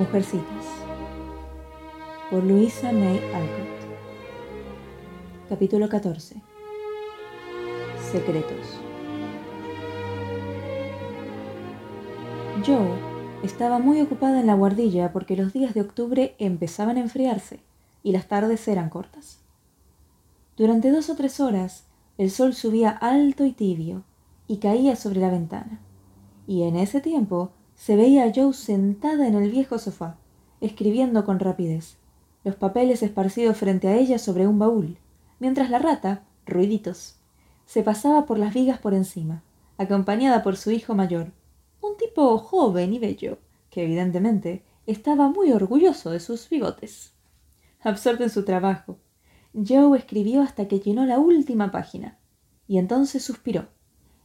Mujercitas por Luisa May Alcott. Capítulo 14 Secretos. Joe estaba muy ocupada en la guardilla porque los días de octubre empezaban a enfriarse y las tardes eran cortas. Durante dos o tres horas el sol subía alto y tibio y caía sobre la ventana, y en ese tiempo se veía a Joe sentada en el viejo sofá, escribiendo con rapidez, los papeles esparcidos frente a ella sobre un baúl, mientras la rata, ruiditos, se pasaba por las vigas por encima, acompañada por su hijo mayor, un tipo joven y bello, que evidentemente estaba muy orgulloso de sus bigotes. Absorto en su trabajo, Joe escribió hasta que llenó la última página, y entonces suspiró.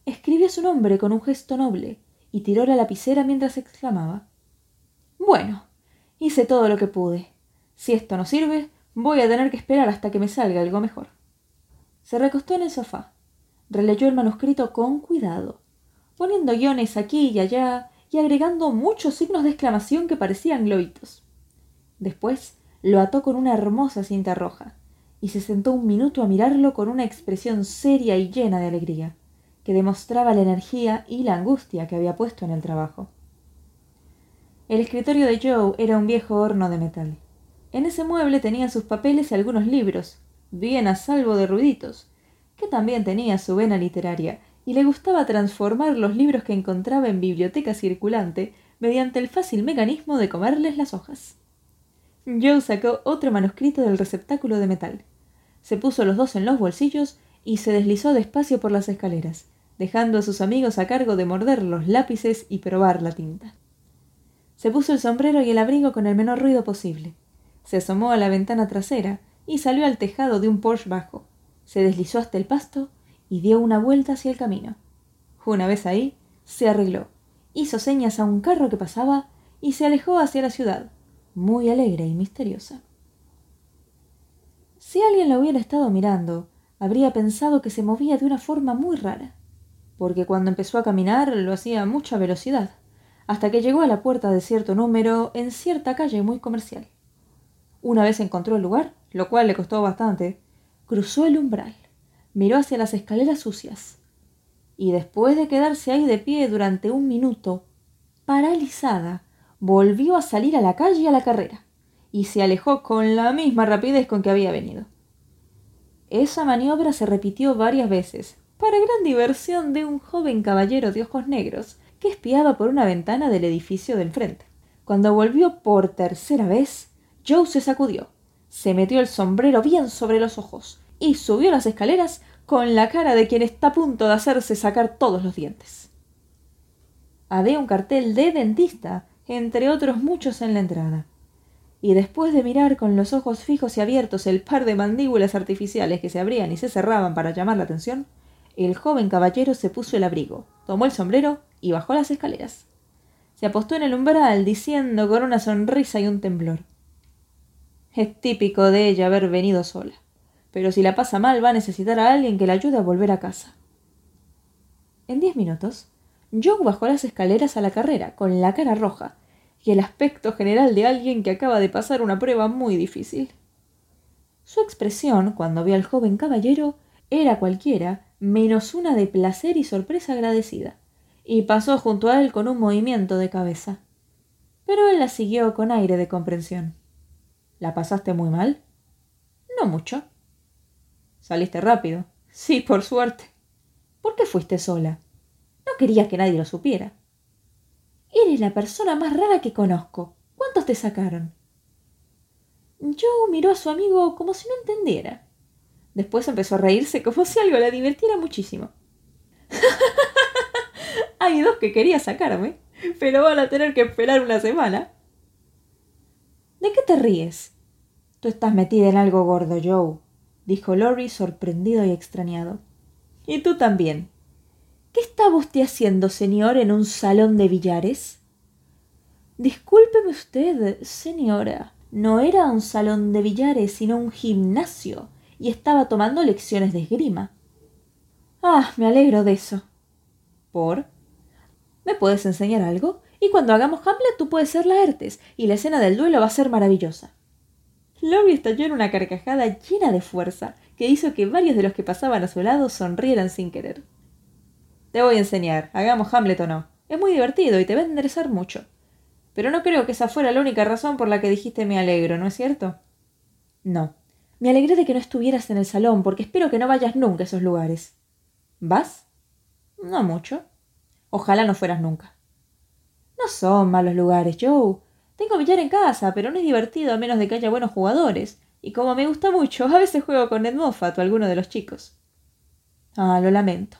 Escribió su nombre con un gesto noble, y tiró la lapicera mientras exclamaba Bueno, hice todo lo que pude. Si esto no sirve, voy a tener que esperar hasta que me salga algo mejor. Se recostó en el sofá, releyó el manuscrito con cuidado, poniendo guiones aquí y allá y agregando muchos signos de exclamación que parecían globitos. Después lo ató con una hermosa cinta roja y se sentó un minuto a mirarlo con una expresión seria y llena de alegría que demostraba la energía y la angustia que había puesto en el trabajo. El escritorio de Joe era un viejo horno de metal. En ese mueble tenía sus papeles y algunos libros, bien a salvo de ruiditos, que también tenía su vena literaria y le gustaba transformar los libros que encontraba en biblioteca circulante mediante el fácil mecanismo de comerles las hojas. Joe sacó otro manuscrito del receptáculo de metal, se puso los dos en los bolsillos y se deslizó despacio por las escaleras, dejando a sus amigos a cargo de morder los lápices y probar la tinta. Se puso el sombrero y el abrigo con el menor ruido posible. Se asomó a la ventana trasera y salió al tejado de un Porsche bajo. Se deslizó hasta el pasto y dio una vuelta hacia el camino. Una vez ahí, se arregló, hizo señas a un carro que pasaba y se alejó hacia la ciudad, muy alegre y misteriosa. Si alguien lo hubiera estado mirando, habría pensado que se movía de una forma muy rara porque cuando empezó a caminar lo hacía a mucha velocidad, hasta que llegó a la puerta de cierto número en cierta calle muy comercial. Una vez encontró el lugar, lo cual le costó bastante, cruzó el umbral, miró hacia las escaleras sucias, y después de quedarse ahí de pie durante un minuto, paralizada, volvió a salir a la calle a la carrera, y se alejó con la misma rapidez con que había venido. Esa maniobra se repitió varias veces, para gran diversión de un joven caballero de ojos negros que espiaba por una ventana del edificio del frente. Cuando volvió por tercera vez, Joe se sacudió, se metió el sombrero bien sobre los ojos y subió las escaleras con la cara de quien está a punto de hacerse sacar todos los dientes. Había un cartel de dentista, entre otros muchos en la entrada. Y después de mirar con los ojos fijos y abiertos el par de mandíbulas artificiales que se abrían y se cerraban para llamar la atención, el joven caballero se puso el abrigo, tomó el sombrero y bajó las escaleras. Se apostó en el umbral diciendo con una sonrisa y un temblor. Es típico de ella haber venido sola, pero si la pasa mal va a necesitar a alguien que la ayude a volver a casa. En diez minutos, Joe bajó las escaleras a la carrera, con la cara roja y el aspecto general de alguien que acaba de pasar una prueba muy difícil. Su expresión, cuando vio al joven caballero, era cualquiera menos una de placer y sorpresa agradecida, y pasó junto a él con un movimiento de cabeza. Pero él la siguió con aire de comprensión. ¿La pasaste muy mal? No mucho. ¿Saliste rápido? Sí, por suerte. ¿Por qué fuiste sola? No quería que nadie lo supiera. Eres la persona más rara que conozco. ¿Cuántos te sacaron? Joe miró a su amigo como si no entendiera. Después empezó a reírse como si algo la divirtiera muchísimo. Hay dos que quería sacarme, pero van a tener que esperar una semana. ¿De qué te ríes? Tú estás metida en algo gordo, Joe, dijo Lori sorprendido y extrañado. Y tú también. ¿Qué estaba usted haciendo, señor, en un salón de billares? Discúlpeme usted, señora. No era un salón de billares, sino un gimnasio y estaba tomando lecciones de esgrima. Ah, me alegro de eso. ¿Por? ¿Me puedes enseñar algo? Y cuando hagamos Hamlet tú puedes ser Laertes, y la escena del duelo va a ser maravillosa. Lobby estalló en una carcajada llena de fuerza, que hizo que varios de los que pasaban a su lado sonrieran sin querer. Te voy a enseñar, hagamos Hamlet o no. Es muy divertido y te va a enderezar mucho. Pero no creo que esa fuera la única razón por la que dijiste me alegro, ¿no es cierto? No. Me alegré de que no estuvieras en el salón, porque espero que no vayas nunca a esos lugares. ¿Vas? No mucho. Ojalá no fueras nunca. No son malos lugares, Joe. Tengo billar en casa, pero no es divertido a menos de que haya buenos jugadores. Y como me gusta mucho, a veces juego con Ned o alguno de los chicos. Ah, lo lamento.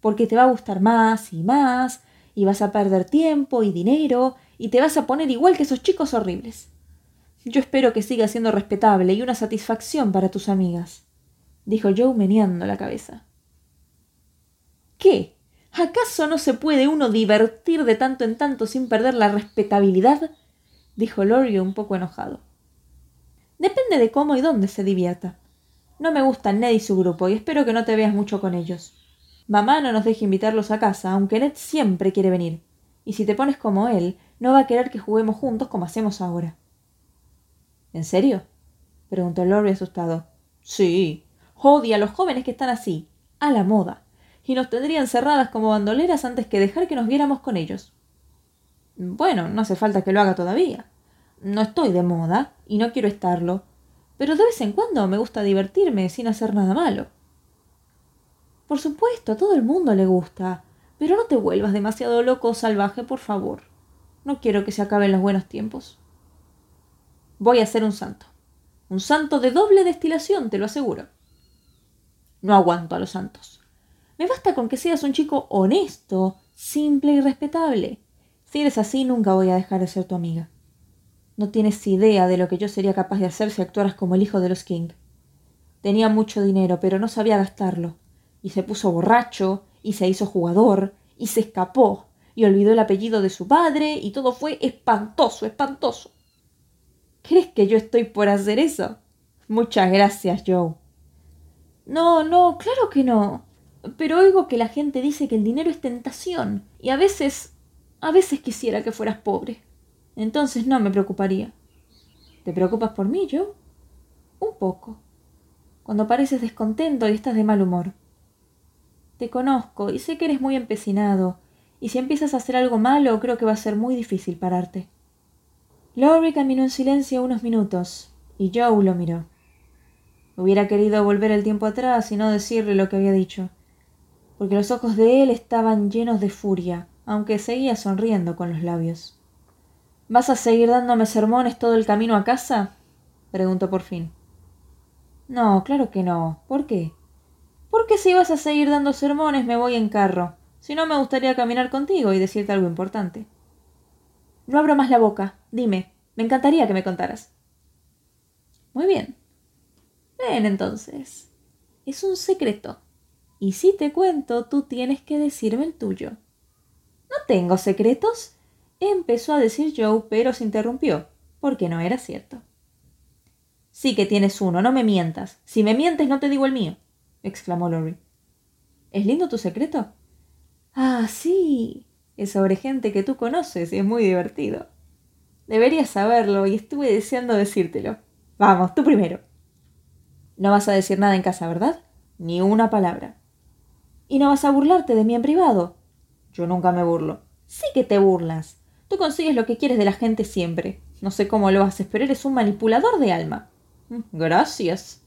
Porque te va a gustar más y más, y vas a perder tiempo y dinero, y te vas a poner igual que esos chicos horribles. Yo espero que siga siendo respetable y una satisfacción para tus amigas, dijo Joe meneando la cabeza. ¿Qué? ¿Acaso no se puede uno divertir de tanto en tanto sin perder la respetabilidad? dijo Lorio un poco enojado. Depende de cómo y dónde se divierta. No me gusta Ned y su grupo y espero que no te veas mucho con ellos. Mamá no nos deja invitarlos a casa, aunque Ned siempre quiere venir. Y si te pones como él, no va a querer que juguemos juntos como hacemos ahora. ¿En serio? preguntó Lori asustado. Sí. Odia a los jóvenes que están así, a la moda, y nos tendrían cerradas como bandoleras antes que dejar que nos viéramos con ellos. Bueno, no hace falta que lo haga todavía. No estoy de moda y no quiero estarlo, pero de vez en cuando me gusta divertirme sin hacer nada malo. Por supuesto, a todo el mundo le gusta, pero no te vuelvas demasiado loco o salvaje, por favor. No quiero que se acaben los buenos tiempos. Voy a ser un santo. Un santo de doble destilación, te lo aseguro. No aguanto a los santos. Me basta con que seas un chico honesto, simple y respetable. Si eres así, nunca voy a dejar de ser tu amiga. No tienes idea de lo que yo sería capaz de hacer si actuaras como el hijo de los King. Tenía mucho dinero, pero no sabía gastarlo. Y se puso borracho, y se hizo jugador, y se escapó, y olvidó el apellido de su padre, y todo fue espantoso, espantoso. ¿Crees que yo estoy por hacer eso? Muchas gracias, Joe. No, no, claro que no. Pero oigo que la gente dice que el dinero es tentación, y a veces a veces quisiera que fueras pobre. Entonces no me preocuparía. ¿Te preocupas por mí, yo? Un poco. Cuando pareces descontento y estás de mal humor. Te conozco y sé que eres muy empecinado, y si empiezas a hacer algo malo creo que va a ser muy difícil pararte. Caminó en silencio unos minutos, y Joe lo miró. Hubiera querido volver el tiempo atrás y no decirle lo que había dicho, porque los ojos de él estaban llenos de furia, aunque seguía sonriendo con los labios. ¿Vas a seguir dándome sermones todo el camino a casa? preguntó por fin. No, claro que no. ¿Por qué? Porque si vas a seguir dando sermones me voy en carro. Si no, me gustaría caminar contigo y decirte algo importante. No abro más la boca. Dime. Me encantaría que me contaras. Muy bien. Ven entonces. Es un secreto. Y si te cuento, tú tienes que decirme el tuyo. No tengo secretos, empezó a decir Joe, pero se interrumpió, porque no era cierto. Sí que tienes uno, no me mientas. Si me mientes, no te digo el mío, exclamó Lori. ¿Es lindo tu secreto? Ah, sí. Es sobre gente que tú conoces y es muy divertido. Deberías saberlo y estuve deseando decírtelo. Vamos, tú primero. No vas a decir nada en casa, ¿verdad? Ni una palabra. ¿Y no vas a burlarte de mí en privado? Yo nunca me burlo. Sí que te burlas. Tú consigues lo que quieres de la gente siempre. No sé cómo lo haces, pero eres un manipulador de alma. Mm, gracias.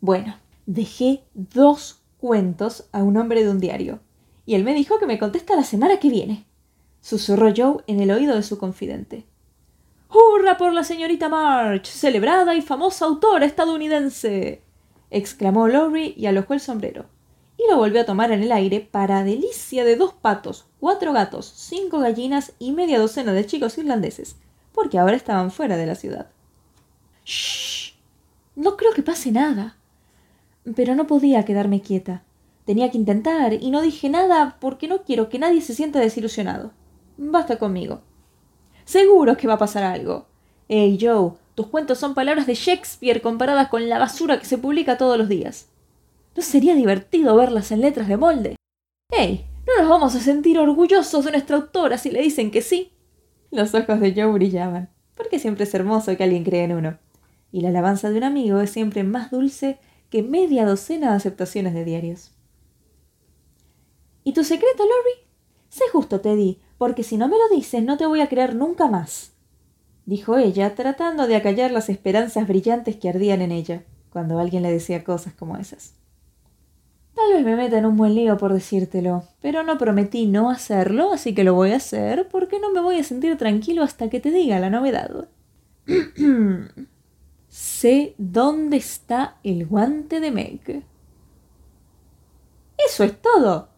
Bueno, dejé dos cuentos a un hombre de un diario. Y él me dijo que me contesta la semana que viene. Susurró Joe en el oído de su confidente. ¡Hurra por la señorita March! ¡Celebrada y famosa autora estadounidense! exclamó Lowry y alojó el sombrero y lo volvió a tomar en el aire para delicia de dos patos, cuatro gatos, cinco gallinas y media docena de chicos irlandeses, porque ahora estaban fuera de la ciudad. Shh. No creo que pase nada. Pero no podía quedarme quieta. Tenía que intentar y no dije nada porque no quiero que nadie se sienta desilusionado. Basta conmigo. Seguro que va a pasar algo. Hey, Joe, tus cuentos son palabras de Shakespeare comparadas con la basura que se publica todos los días. ¿No sería divertido verlas en letras de molde? ¡Hey! ¿No nos vamos a sentir orgullosos de nuestra autora si le dicen que sí? Los ojos de Joe brillaban, porque siempre es hermoso que alguien cree en uno. Y la alabanza de un amigo es siempre más dulce que media docena de aceptaciones de diarios. ¿Y tu secreto, Lori? Sé justo, Teddy, porque si no me lo dices no te voy a creer nunca más dijo ella, tratando de acallar las esperanzas brillantes que ardían en ella, cuando alguien le decía cosas como esas. Tal vez me meta en un buen lío por decírtelo, pero no prometí no hacerlo, así que lo voy a hacer porque no me voy a sentir tranquilo hasta que te diga la novedad. sé dónde está el guante de Meg. Eso es todo,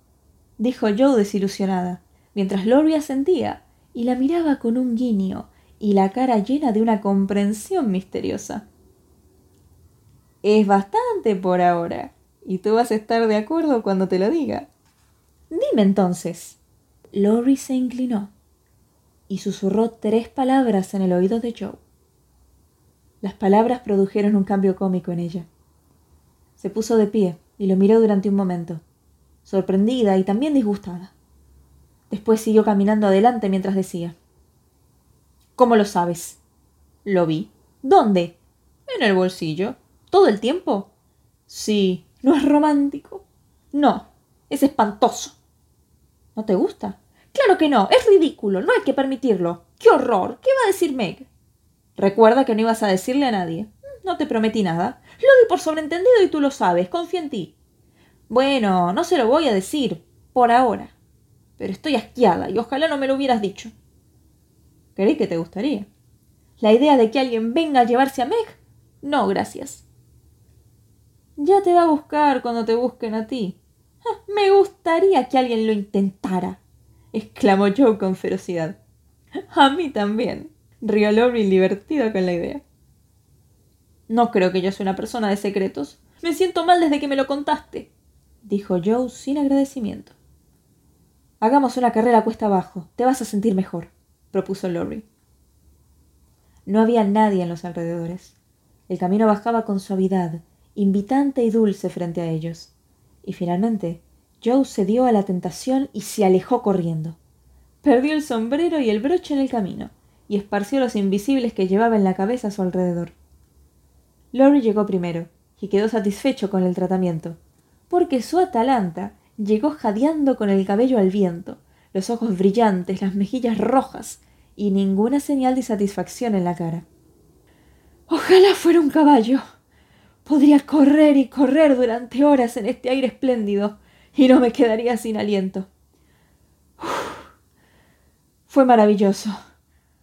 dijo Joe desilusionada, mientras Lori asentía y la miraba con un guiño y la cara llena de una comprensión misteriosa. Es bastante por ahora, y tú vas a estar de acuerdo cuando te lo diga. Dime entonces. Lori se inclinó y susurró tres palabras en el oído de Joe. Las palabras produjeron un cambio cómico en ella. Se puso de pie y lo miró durante un momento, sorprendida y también disgustada. Después siguió caminando adelante mientras decía ¿Cómo lo sabes? Lo vi. ¿Dónde? En el bolsillo. ¿Todo el tiempo? Sí. ¿No es romántico? No. Es espantoso. ¿No te gusta? Claro que no. Es ridículo. No hay que permitirlo. ¡Qué horror! ¿Qué va a decir Meg? Recuerda que no ibas a decirle a nadie. No te prometí nada. Lo di por sobreentendido y tú lo sabes. Confío en ti. Bueno, no se lo voy a decir. Por ahora. Pero estoy asqueada y ojalá no me lo hubieras dicho. Creí que te gustaría. ¿La idea de que alguien venga a llevarse a Meg? No, gracias. Ya te va a buscar cuando te busquen a ti. Ah, me gustaría que alguien lo intentara, exclamó Joe con ferocidad. A mí también, rió Lori divertido con la idea. No creo que yo sea una persona de secretos. Me siento mal desde que me lo contaste, dijo Joe sin agradecimiento. Hagamos una carrera cuesta abajo. Te vas a sentir mejor propuso Lori. No había nadie en los alrededores. El camino bajaba con suavidad, invitante y dulce frente a ellos. Y finalmente, Joe cedió a la tentación y se alejó corriendo. Perdió el sombrero y el broche en el camino, y esparció los invisibles que llevaba en la cabeza a su alrededor. Lori llegó primero, y quedó satisfecho con el tratamiento, porque su Atalanta llegó jadeando con el cabello al viento, los ojos brillantes, las mejillas rojas y ninguna señal de satisfacción en la cara. Ojalá fuera un caballo. Podría correr y correr durante horas en este aire espléndido y no me quedaría sin aliento. Fue maravilloso,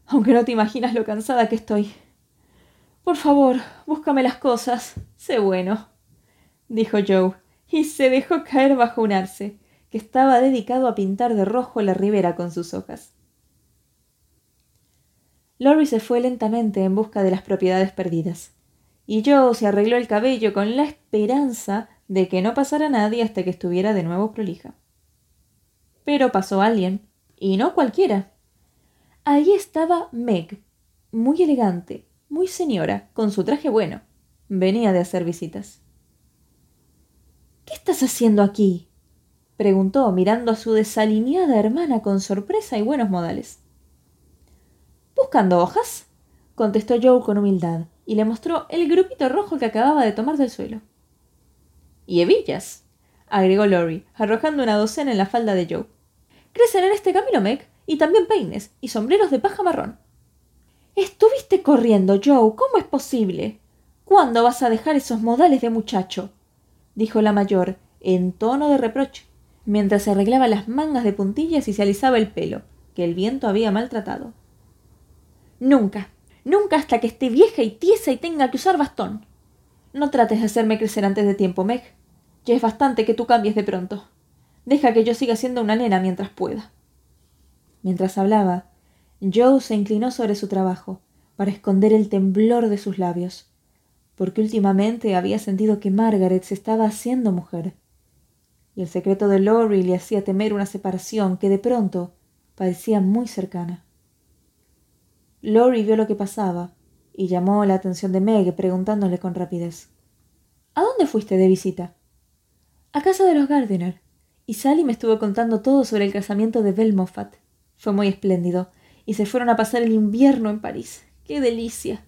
aunque no te imaginas lo cansada que estoy. Por favor, búscame las cosas. Sé bueno, dijo Joe, y se dejó caer bajo un arce, que estaba dedicado a pintar de rojo la ribera con sus hojas. Lori se fue lentamente en busca de las propiedades perdidas, y Joe se arregló el cabello con la esperanza de que no pasara nadie hasta que estuviera de nuevo prolija. Pero pasó alguien, y no cualquiera. Allí estaba Meg, muy elegante, muy señora, con su traje bueno. Venía de hacer visitas. ¿Qué estás haciendo aquí? preguntó mirando a su desalineada hermana con sorpresa y buenos modales. Buscando hojas, contestó Joe con humildad, y le mostró el grupito rojo que acababa de tomar del suelo. Y hebillas, agregó Lori, arrojando una docena en la falda de Joe. Crecen en este camino, Meg, y también peines y sombreros de paja marrón. Estuviste corriendo, Joe. ¿Cómo es posible? ¿Cuándo vas a dejar esos modales de muchacho? Dijo la mayor, en tono de reproche mientras se arreglaba las mangas de puntillas y se alisaba el pelo, que el viento había maltratado. Nunca, nunca hasta que esté vieja y tiesa y tenga que usar bastón. No trates de hacerme crecer antes de tiempo, Meg. Ya es bastante que tú cambies de pronto. Deja que yo siga siendo una nena mientras pueda. Mientras hablaba, Joe se inclinó sobre su trabajo para esconder el temblor de sus labios, porque últimamente había sentido que Margaret se estaba haciendo mujer y el secreto de Lori le hacía temer una separación que de pronto parecía muy cercana. Lori vio lo que pasaba y llamó la atención de Meg preguntándole con rapidez ¿A dónde fuiste de visita? A casa de los Gardiner. Y Sally me estuvo contando todo sobre el casamiento de Belle Moffat. Fue muy espléndido, y se fueron a pasar el invierno en París. ¡Qué delicia!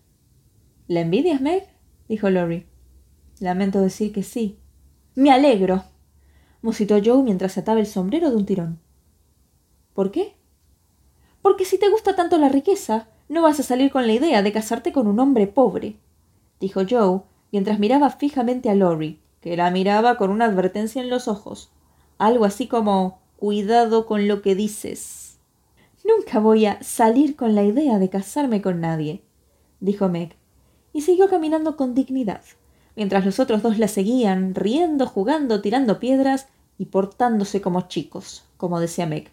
¿La envidias, Meg? Dijo Lori. Lamento decir que sí. Me alegro, musitó Joe mientras ataba el sombrero de un tirón. ¿Por qué? Porque si te gusta tanto la riqueza, no vas a salir con la idea de casarte con un hombre pobre, dijo Joe mientras miraba fijamente a Lori, que la miraba con una advertencia en los ojos algo así como cuidado con lo que dices. Nunca voy a salir con la idea de casarme con nadie, dijo Meg, y siguió caminando con dignidad, mientras los otros dos la seguían, riendo, jugando, tirando piedras y portándose como chicos, como decía Meg,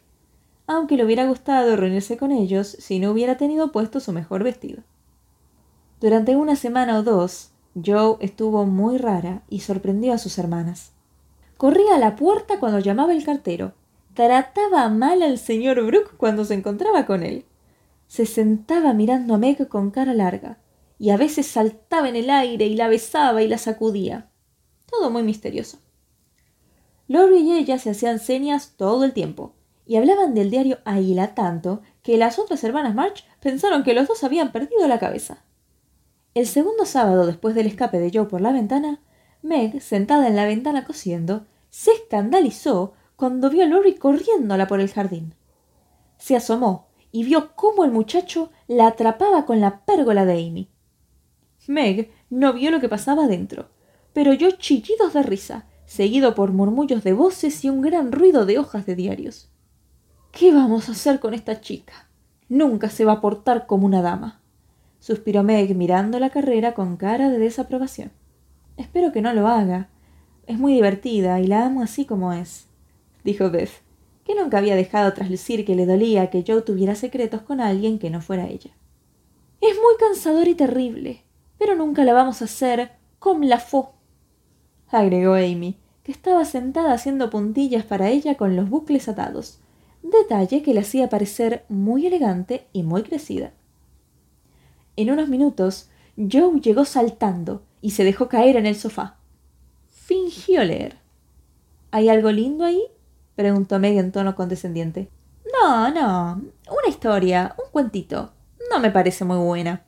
aunque le hubiera gustado reunirse con ellos si no hubiera tenido puesto su mejor vestido. Durante una semana o dos, Joe estuvo muy rara y sorprendió a sus hermanas. Corría a la puerta cuando llamaba el cartero. Trataba mal al señor Brooke cuando se encontraba con él. Se sentaba mirando a Meg con cara larga, y a veces saltaba en el aire y la besaba y la sacudía. Todo muy misterioso. Lori y ella se hacían señas todo el tiempo, y hablaban del diario Águila tanto que las otras hermanas March pensaron que los dos habían perdido la cabeza. El segundo sábado después del escape de Joe por la ventana, Meg, sentada en la ventana cosiendo, se escandalizó cuando vio a Lori corriéndola por el jardín. Se asomó y vio cómo el muchacho la atrapaba con la pérgola de Amy. Meg no vio lo que pasaba dentro, pero oyó chillidos de risa, seguido por murmullos de voces y un gran ruido de hojas de diarios. ¿Qué vamos a hacer con esta chica? Nunca se va a portar como una dama, suspiró Meg mirando la carrera con cara de desaprobación. Espero que no lo haga. Es muy divertida y la amo así como es, dijo Beth, que nunca había dejado traslucir que le dolía que Joe tuviera secretos con alguien que no fuera ella. Es muy cansador y terrible, pero nunca la vamos a hacer comme la faux, agregó Amy, que estaba sentada haciendo puntillas para ella con los bucles atados, detalle que le hacía parecer muy elegante y muy crecida. En unos minutos, Joe llegó saltando y se dejó caer en el sofá. Fingió leer. ¿Hay algo lindo ahí? preguntó Meg en tono condescendiente. No, no. Una historia, un cuentito. No me parece muy buena,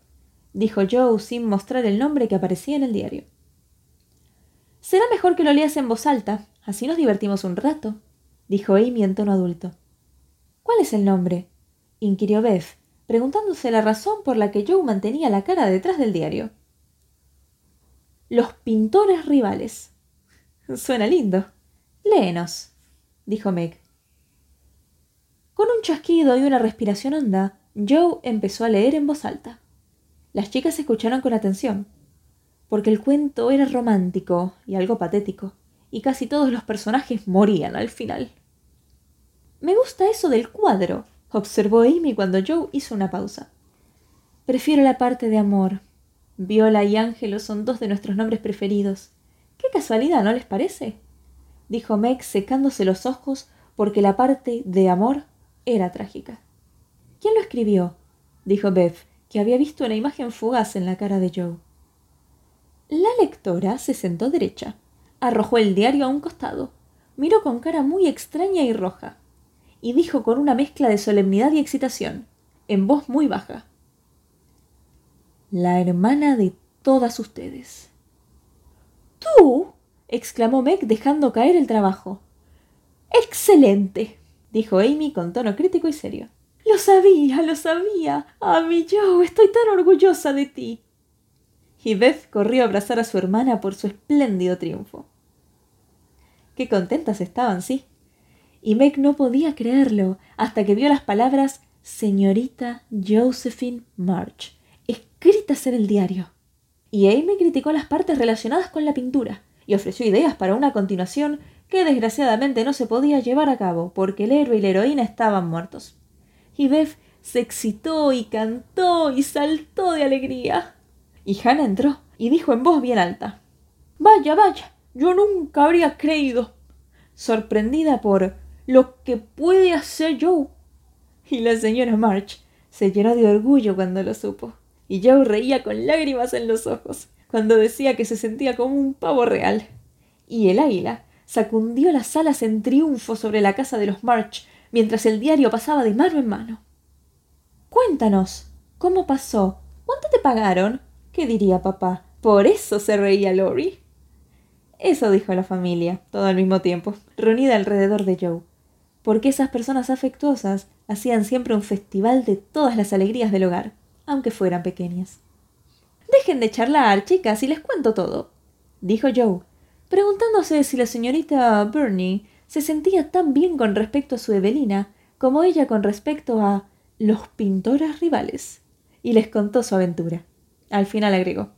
dijo Joe sin mostrar el nombre que aparecía en el diario. Será mejor que lo leas en voz alta, así nos divertimos un rato, dijo Amy en tono adulto. ¿Cuál es el nombre? inquirió Beth, preguntándose la razón por la que Joe mantenía la cara detrás del diario. Los pintores rivales. Suena lindo. Léenos, dijo Meg. Con un chasquido y una respiración honda, Joe empezó a leer en voz alta. Las chicas escucharon con atención, porque el cuento era romántico y algo patético, y casi todos los personajes morían al final. Me gusta eso del cuadro, observó Amy cuando Joe hizo una pausa. Prefiero la parte de amor, Viola y Ángelo son dos de nuestros nombres preferidos. Qué casualidad, ¿no les parece? dijo Meg secándose los ojos porque la parte de amor era trágica. ¿Quién lo escribió? dijo Bev, que había visto una imagen fugaz en la cara de Joe. La lectora se sentó derecha, arrojó el diario a un costado, miró con cara muy extraña y roja, y dijo con una mezcla de solemnidad y excitación, en voz muy baja la hermana de todas ustedes. ¿Tú? exclamó Meg dejando caer el trabajo. Excelente, dijo Amy con tono crítico y serio. Lo sabía, lo sabía. A mí yo estoy tan orgullosa de ti. Y Beth corrió a abrazar a su hermana por su espléndido triunfo. Qué contentas estaban, sí. Y Meg no podía creerlo hasta que vio las palabras señorita Josephine March escritas en el diario. Y Amy criticó las partes relacionadas con la pintura y ofreció ideas para una continuación que desgraciadamente no se podía llevar a cabo porque el héroe y la heroína estaban muertos. Y Beth se excitó y cantó y saltó de alegría. Y Hannah entró y dijo en voz bien alta Vaya, vaya, yo nunca habría creído. sorprendida por lo que puede hacer Joe. Y la señora March se llenó de orgullo cuando lo supo y Joe reía con lágrimas en los ojos cuando decía que se sentía como un pavo real. Y el águila sacundió las alas en triunfo sobre la casa de los March mientras el diario pasaba de mano en mano. Cuéntanos, ¿cómo pasó? ¿Cuánto te pagaron? ¿Qué diría papá? Por eso se reía Lori. Eso dijo la familia, todo al mismo tiempo, reunida alrededor de Joe, porque esas personas afectuosas hacían siempre un festival de todas las alegrías del hogar, aunque fueran pequeñas. Dejen de charlar, chicas, y les cuento todo, dijo Joe, preguntándose si la señorita Burney se sentía tan bien con respecto a su Evelina como ella con respecto a los pintores rivales, y les contó su aventura. Al final agregó.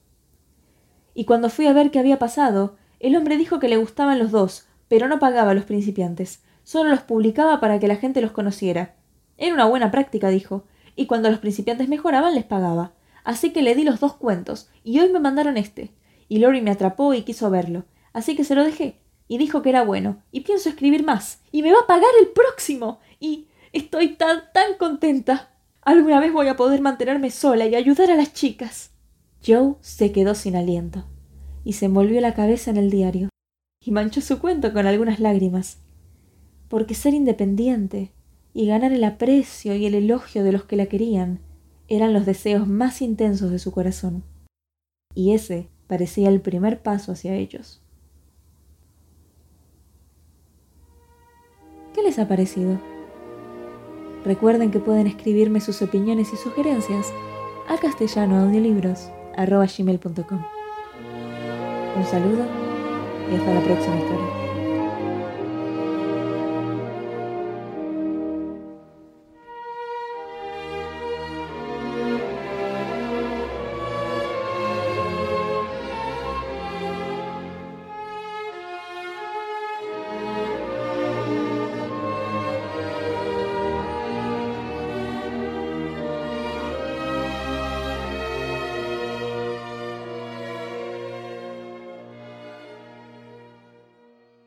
Y cuando fui a ver qué había pasado, el hombre dijo que le gustaban los dos, pero no pagaba a los principiantes, solo los publicaba para que la gente los conociera. Era una buena práctica, dijo, y cuando los principiantes mejoraban les pagaba. Así que le di los dos cuentos, y hoy me mandaron este. Y Lori me atrapó y quiso verlo, así que se lo dejé, y dijo que era bueno, y pienso escribir más, y me va a pagar el próximo, y estoy tan, tan contenta. Alguna vez voy a poder mantenerme sola y ayudar a las chicas. Joe se quedó sin aliento y se envolvió la cabeza en el diario, y manchó su cuento con algunas lágrimas, porque ser independiente y ganar el aprecio y el elogio de los que la querían eran los deseos más intensos de su corazón, y ese parecía el primer paso hacia ellos. ¿Qué les ha parecido? Recuerden que pueden escribirme sus opiniones y sugerencias a castellanoaudiolibros.com. Un saludo y hasta la próxima historia.